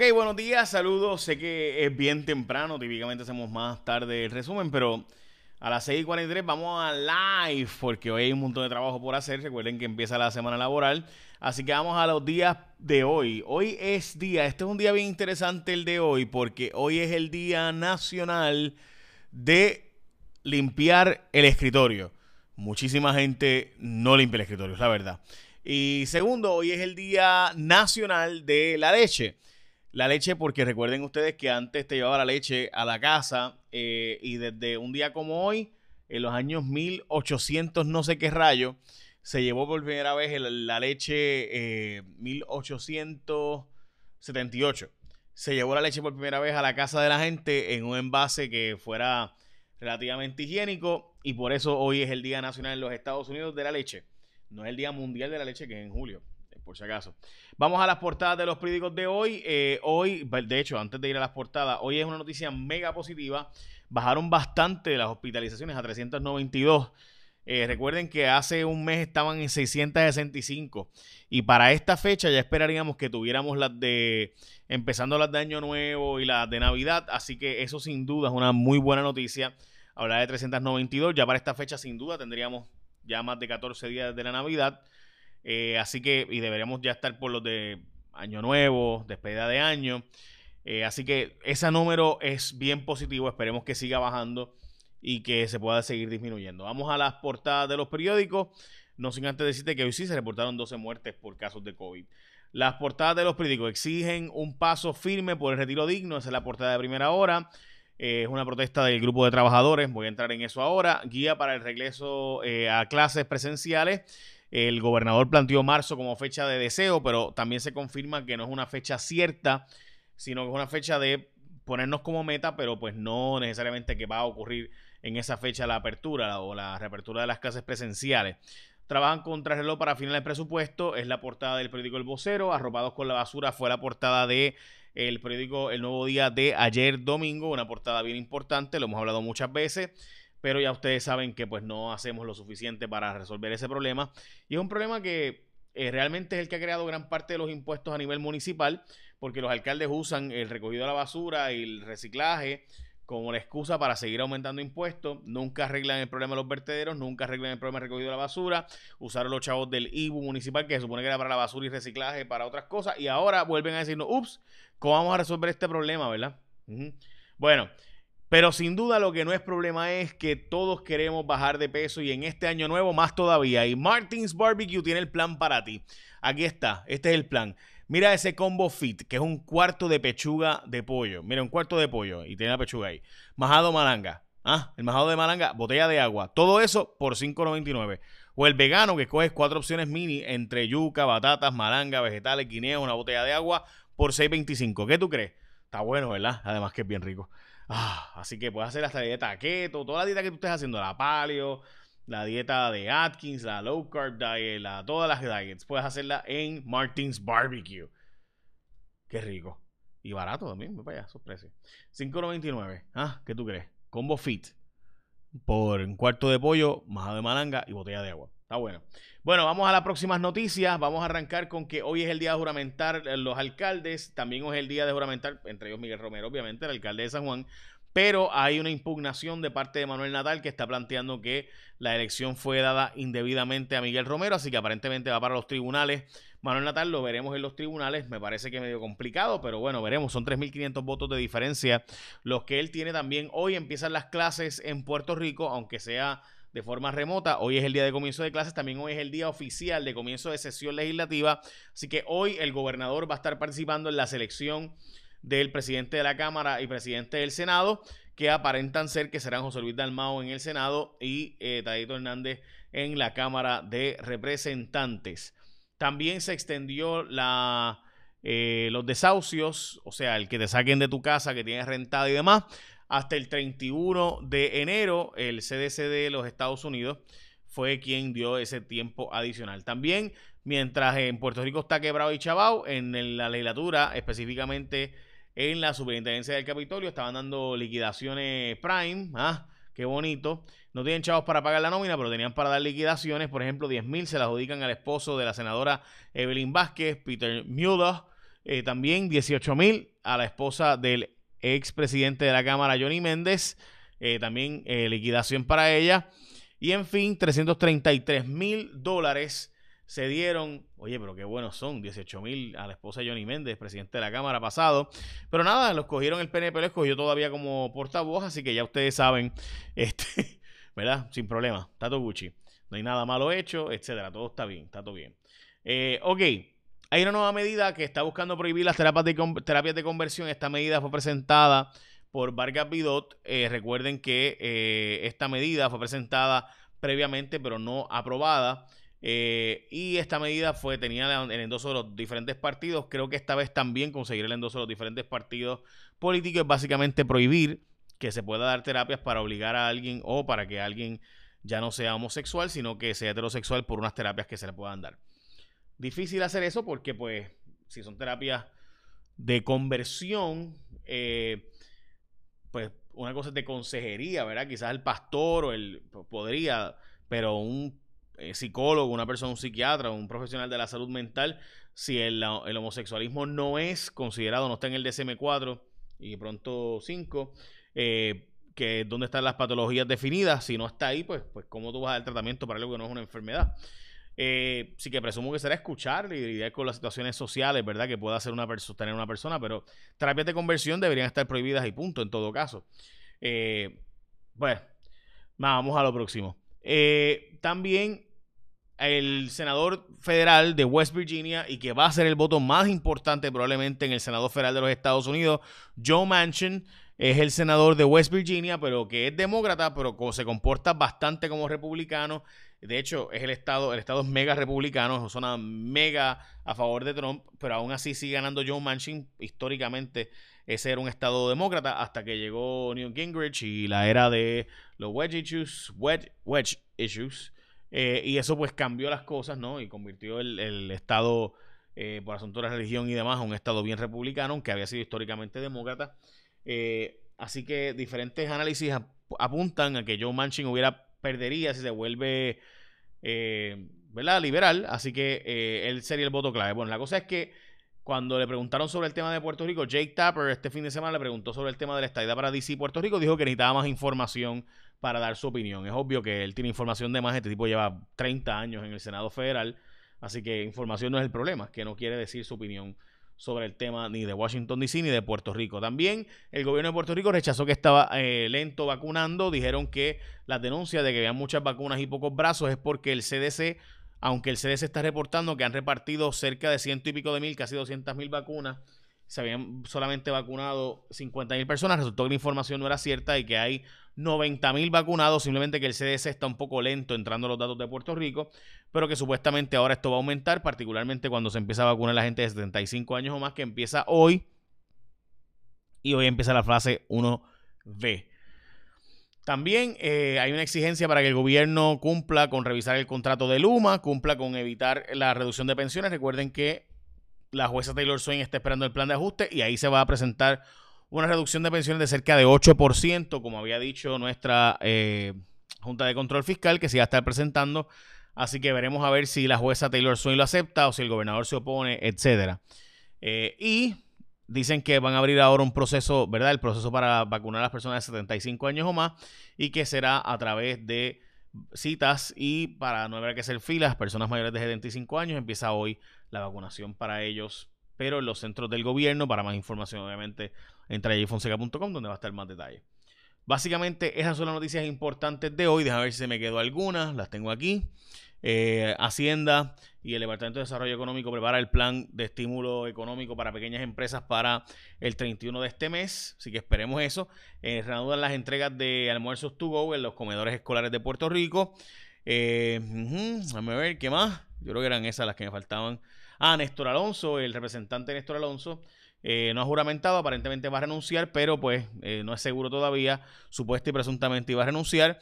Ok, buenos días, saludos. Sé que es bien temprano, típicamente hacemos más tarde el resumen, pero a las 6:43 vamos a live porque hoy hay un montón de trabajo por hacer. Recuerden que empieza la semana laboral. Así que vamos a los días de hoy. Hoy es día, este es un día bien interesante el de hoy porque hoy es el Día Nacional de limpiar el escritorio. Muchísima gente no limpia el escritorio, es la verdad. Y segundo, hoy es el Día Nacional de la Leche la leche porque recuerden ustedes que antes te llevaba la leche a la casa eh, y desde un día como hoy, en los años 1800 no sé qué rayo, se llevó por primera vez la leche 1878. Eh, se llevó la leche por primera vez a la casa de la gente en un envase que fuera relativamente higiénico y por eso hoy es el Día Nacional en los Estados Unidos de la Leche. No es el Día Mundial de la Leche que es en julio por si acaso. Vamos a las portadas de los periódicos de hoy. Eh, hoy, de hecho, antes de ir a las portadas, hoy es una noticia mega positiva. Bajaron bastante las hospitalizaciones a 392. Eh, recuerden que hace un mes estaban en 665 y para esta fecha ya esperaríamos que tuviéramos las de empezando las de Año Nuevo y las de Navidad, así que eso sin duda es una muy buena noticia. Hablar de 392, ya para esta fecha sin duda tendríamos ya más de 14 días de la Navidad. Eh, así que, y deberíamos ya estar por los de Año Nuevo, despedida de año. Eh, así que ese número es bien positivo. Esperemos que siga bajando y que se pueda seguir disminuyendo. Vamos a las portadas de los periódicos. No sin antes decirte que hoy sí se reportaron 12 muertes por casos de COVID. Las portadas de los periódicos exigen un paso firme por el retiro digno. Esa es la portada de primera hora. Eh, es una protesta del grupo de trabajadores. Voy a entrar en eso ahora. Guía para el regreso a clases presenciales. El gobernador planteó marzo como fecha de deseo, pero también se confirma que no es una fecha cierta, sino que es una fecha de ponernos como meta, pero pues no necesariamente que va a ocurrir en esa fecha la apertura o la reapertura de las clases presenciales. Trabajan contra reloj para final del presupuesto, es la portada del periódico El Vocero, arropados con la basura fue la portada de el periódico El Nuevo Día de ayer domingo, una portada bien importante, lo hemos hablado muchas veces pero ya ustedes saben que pues no hacemos lo suficiente para resolver ese problema. Y es un problema que eh, realmente es el que ha creado gran parte de los impuestos a nivel municipal, porque los alcaldes usan el recogido de la basura y el reciclaje como la excusa para seguir aumentando impuestos, nunca arreglan el problema de los vertederos, nunca arreglan el problema del recogido de la basura, usaron los chavos del IBU municipal, que se supone que era para la basura y reciclaje, para otras cosas, y ahora vuelven a decirnos, ups, ¿cómo vamos a resolver este problema, verdad? Bueno, pero sin duda lo que no es problema es que todos queremos bajar de peso y en este año nuevo más todavía. Y Martins Barbecue tiene el plan para ti. Aquí está, este es el plan. Mira ese combo fit, que es un cuarto de pechuga de pollo. Mira, un cuarto de pollo y tiene la pechuga ahí. Majado malanga. Ah, el majado de malanga, botella de agua. Todo eso por $5.99. O el vegano, que coges cuatro opciones mini entre yuca, batatas, malanga, vegetales, guineo, una botella de agua por $6.25. ¿Qué tú crees? Está bueno, ¿verdad? Además que es bien rico. Ah, así que puedes hacer hasta la dieta keto, toda la dieta que tú estés haciendo, la paleo, la dieta de Atkins, la low carb diet, la, todas las diets, puedes hacerla en Martins Barbecue. Qué rico. Y barato también, me vaya, esos precios. 5.99. Ah, ¿qué tú crees? Combo Fit. Por un cuarto de pollo, majado de malanga y botella de agua. Está bueno. Bueno, vamos a las próximas noticias. Vamos a arrancar con que hoy es el día de juramentar los alcaldes. También hoy es el día de juramentar, entre ellos Miguel Romero, obviamente, el alcalde de San Juan. Pero hay una impugnación de parte de Manuel Natal que está planteando que la elección fue dada indebidamente a Miguel Romero, así que aparentemente va para los tribunales. Manuel Natal lo veremos en los tribunales, me parece que medio complicado, pero bueno, veremos, son 3.500 votos de diferencia los que él tiene también. Hoy empiezan las clases en Puerto Rico, aunque sea de forma remota. Hoy es el día de comienzo de clases, también hoy es el día oficial de comienzo de sesión legislativa. Así que hoy el gobernador va a estar participando en la selección del presidente de la Cámara y presidente del Senado, que aparentan ser que serán José Luis Dalmao en el Senado y eh, Tadito Hernández en la Cámara de Representantes. También se extendió la, eh, los desahucios, o sea, el que te saquen de tu casa que tienes rentada y demás, hasta el 31 de enero, el CDC de los Estados Unidos fue quien dio ese tiempo adicional. También, mientras en Puerto Rico está quebrado y chavao, en la legislatura, específicamente en la superintendencia del Capitolio, estaban dando liquidaciones prime. Ah, qué bonito. No tienen chavos para pagar la nómina, pero tenían para dar liquidaciones. Por ejemplo, 10 mil se las adjudican al esposo de la senadora Evelyn Vázquez, Peter Mueller Eh, también 18 mil a la esposa del expresidente de la Cámara, Johnny Méndez. Eh, también liquidación para ella. Y en fin, 333 mil dólares se dieron, oye, pero qué buenos son, 18 mil a la esposa de Johnny Méndez, presidente de la Cámara pasado. Pero nada, los cogieron el PNP, lo escogió todavía como portavoz, así que ya ustedes saben, este, ¿verdad? Sin problema, Tato Gucci. No hay nada malo hecho, etcétera, todo está bien, está todo bien. Eh, ok, hay una nueva medida que está buscando prohibir las terapias de, conversión. Esta medida fue presentada por Vargas Bidot. Eh, recuerden que eh, esta medida fue presentada previamente, pero no aprobada. Eh, y esta medida fue, tenía el endoso de los diferentes partidos. Creo que esta vez también conseguir el endoso de los diferentes partidos políticos es básicamente prohibir que se pueda dar terapias para obligar a alguien o para que alguien ya no sea homosexual, sino que sea heterosexual por unas terapias que se le puedan dar. Difícil hacer eso porque, pues, si son terapias de conversión, eh, pues una cosa es de consejería, ¿verdad? Quizás el pastor o el podría, pero un eh, psicólogo, una persona, un psiquiatra, un profesional de la salud mental, si el, homosexualismo no es considerado, no está en el DSM-4 y pronto 5, eh, que dónde están las patologías definidas, si no está ahí, pues, pues cómo tú vas a dar tratamiento para algo que no es una enfermedad. Eh, sí que presumo que será escuchar y lidiar con las situaciones sociales, ¿verdad? Que pueda hacer una persona, tener una persona, pero terapias de conversión deberían estar prohibidas y punto, en todo caso. Eh, bueno, vamos a lo próximo. también el senador federal de West Virginia y que va a ser el voto más importante probablemente en el Senado Federal de los Estados Unidos, Joe Manchin es el senador de West Virginia, pero que es demócrata, pero se comporta bastante como republicano. De hecho, es el estado, el estado es mega republicano, es una mega a favor de Trump, pero aún así sigue ganando Joe Manchin. Históricamente, ese era un estado demócrata hasta que llegó Newt Gingrich y la era de los wedge issues, wedge, wedge issues eh, y eso pues cambió las cosas, ¿no? Y convirtió el, Estado, eh, por asuntos de la religión y demás, a un Estado bien republicano, aunque había sido históricamente demócrata. Eh, así que diferentes análisis apuntan a que Joe Manchin hubiera perdería si se vuelve, ¿verdad? Liberal. Así que él sería el voto clave. Bueno, la cosa es que cuando le preguntaron sobre el tema de Puerto Rico, Jake Tapper este fin de semana le preguntó sobre el tema de la estadía para DC Puerto Rico, dijo que necesitaba más información para dar su opinión. Es obvio que él tiene información de más, este tipo lleva 30 años en el Senado Federal, así que información no es el problema, que no quiere decir su opinión sobre el tema ni de Washington DC ni de Puerto Rico. También el gobierno de Puerto Rico rechazó que estaba eh, lento vacunando, dijeron que las denuncias de que había muchas vacunas y pocos brazos es porque el CDC, aunque el CDC está reportando que han repartido cerca de ciento y pico de mil, casi 200 mil vacunas, se habían solamente vacunado 50 mil personas, resultó que la información no era cierta y que hay 90 mil vacunados, simplemente que el CDC está un poco lento entrando los datos de Puerto Rico, pero que supuestamente ahora esto va a aumentar, particularmente cuando se empieza a vacunar a la gente de 75 años o más, que empieza hoy. Y hoy empieza la fase 1B. También eh, hay una exigencia para que el gobierno cumpla con revisar el contrato de Luma, cumpla con evitar la reducción de pensiones. Recuerden que la jueza Taylor Swain está esperando el plan de ajuste y ahí se va a presentar una reducción de pensiones de cerca de 8%, como había dicho nuestra eh, Junta de Control Fiscal, que se va a estar presentando. Así que veremos a ver si la jueza Taylor Swain lo acepta o si el gobernador se opone, etcétera. Eh, y dicen que van a abrir ahora un proceso, ¿verdad? El proceso para vacunar a las personas de 75 años o más y que será a través de citas y para no haber que hacer filas, personas mayores de 75 años, empieza hoy la vacunación para ellos, pero en los centros del gobierno. Para más información, obviamente, entra a fonseca.com donde va a estar más detalle. Básicamente, esas son las noticias importantes de hoy. Déjame ver si se me quedó alguna. Las tengo aquí. Eh, Hacienda y el Departamento de Desarrollo Económico prepara el plan de estímulo económico para pequeñas empresas para el 31 de este mes, así que esperemos eso. Eh, reanudan las entregas de almuerzos to go en los comedores escolares de Puerto Rico. Eh, déjame ver qué más. Yo creo que eran esas las que me faltaban. Ah, Néstor Alonso, el representante Néstor Alonso, eh, no ha juramentado, aparentemente va a renunciar, pero pues eh, no es seguro todavía, supuesto y presuntamente iba a renunciar.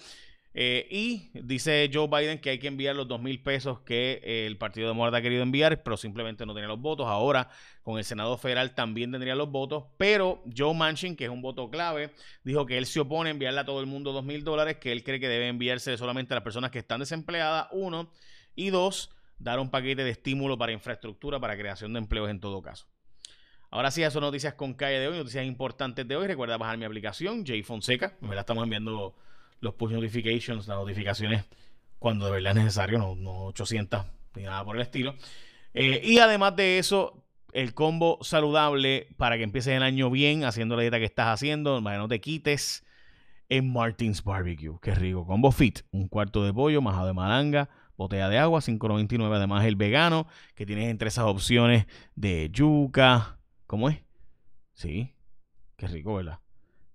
Eh, y dice Joe Biden que hay que enviar los dos mil pesos que el Partido Demócrata ha querido enviar, pero simplemente no tenía los votos. Ahora, con el Senado Federal también tendría los votos, pero Joe Manchin, que es un voto clave, dijo que él se opone a enviarle a todo el mundo dos mil dólares, que él cree que debe enviarse solamente a las personas que están desempleadas, uno, y dos, dar un paquete de estímulo para infraestructura, para creación de empleos en todo caso. Ahora sí, eso noticias con calle de hoy, noticias importantes de hoy. Recuerda bajar mi aplicación, J Fonseca. Me la estamos enviando los push notifications, las notificaciones cuando de verdad es necesario, no, no 800 ni nada por el estilo. Eh, y además de eso, el combo saludable para que empieces el año bien, haciendo la dieta que estás haciendo, para que no te quites en Martins Barbecue. Qué rico. Combo Fit, un cuarto de pollo, majado de malanga, botella de agua, 5.99. Además, el vegano, que tienes entre esas opciones de yuca. ¿Cómo es? Sí, qué rico, ¿verdad?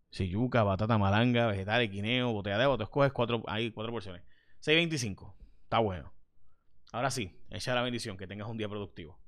Sí, yuca, batata malanga, vegetales, guineo, botella de agua. Tú escoges cuatro, hay cuatro porciones. 6.25. Está bueno. Ahora sí, echa la bendición. Que tengas un día productivo.